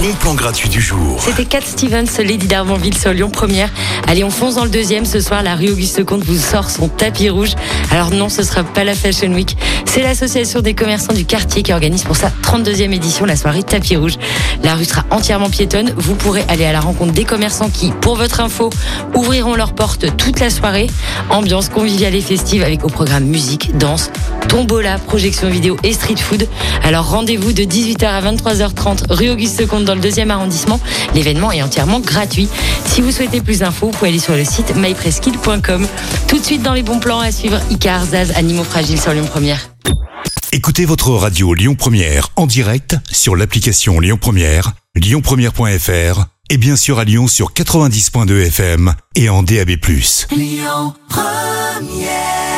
bon plan gratuit du jour. C'était Cat Stevens, Lady d'Arbanville sur Lyon Première. Allez, on fonce dans le deuxième. Ce soir, la rue Auguste Comte vous sort son tapis rouge. Alors non, ce sera pas la Fashion Week. C'est l'association des commerçants du quartier qui organise pour sa 32e édition la soirée tapis rouge. La rue sera entièrement piétonne. Vous pourrez aller à la rencontre des commerçants qui, pour votre info, ouvriront leurs portes toute la soirée. Ambiance conviviale et festive avec au programme musique, danse, tombola, projection vidéo et street food. Alors rendez-vous de 18h à 23h30 rue Auguste Comte dans le deuxième arrondissement. L'événement est entièrement gratuit. Si vous souhaitez plus d'infos, vous pouvez aller sur le site mypresskill.com. Tout de suite dans les bons plans à suivre Icar, Zaz, Animaux Fragiles sur Lyon Première. Écoutez votre radio Lyon Première en direct sur l'application Lyon Première, lyonpremière.fr et bien sûr à Lyon sur 90.2 FM et en DAB+. Lyon Première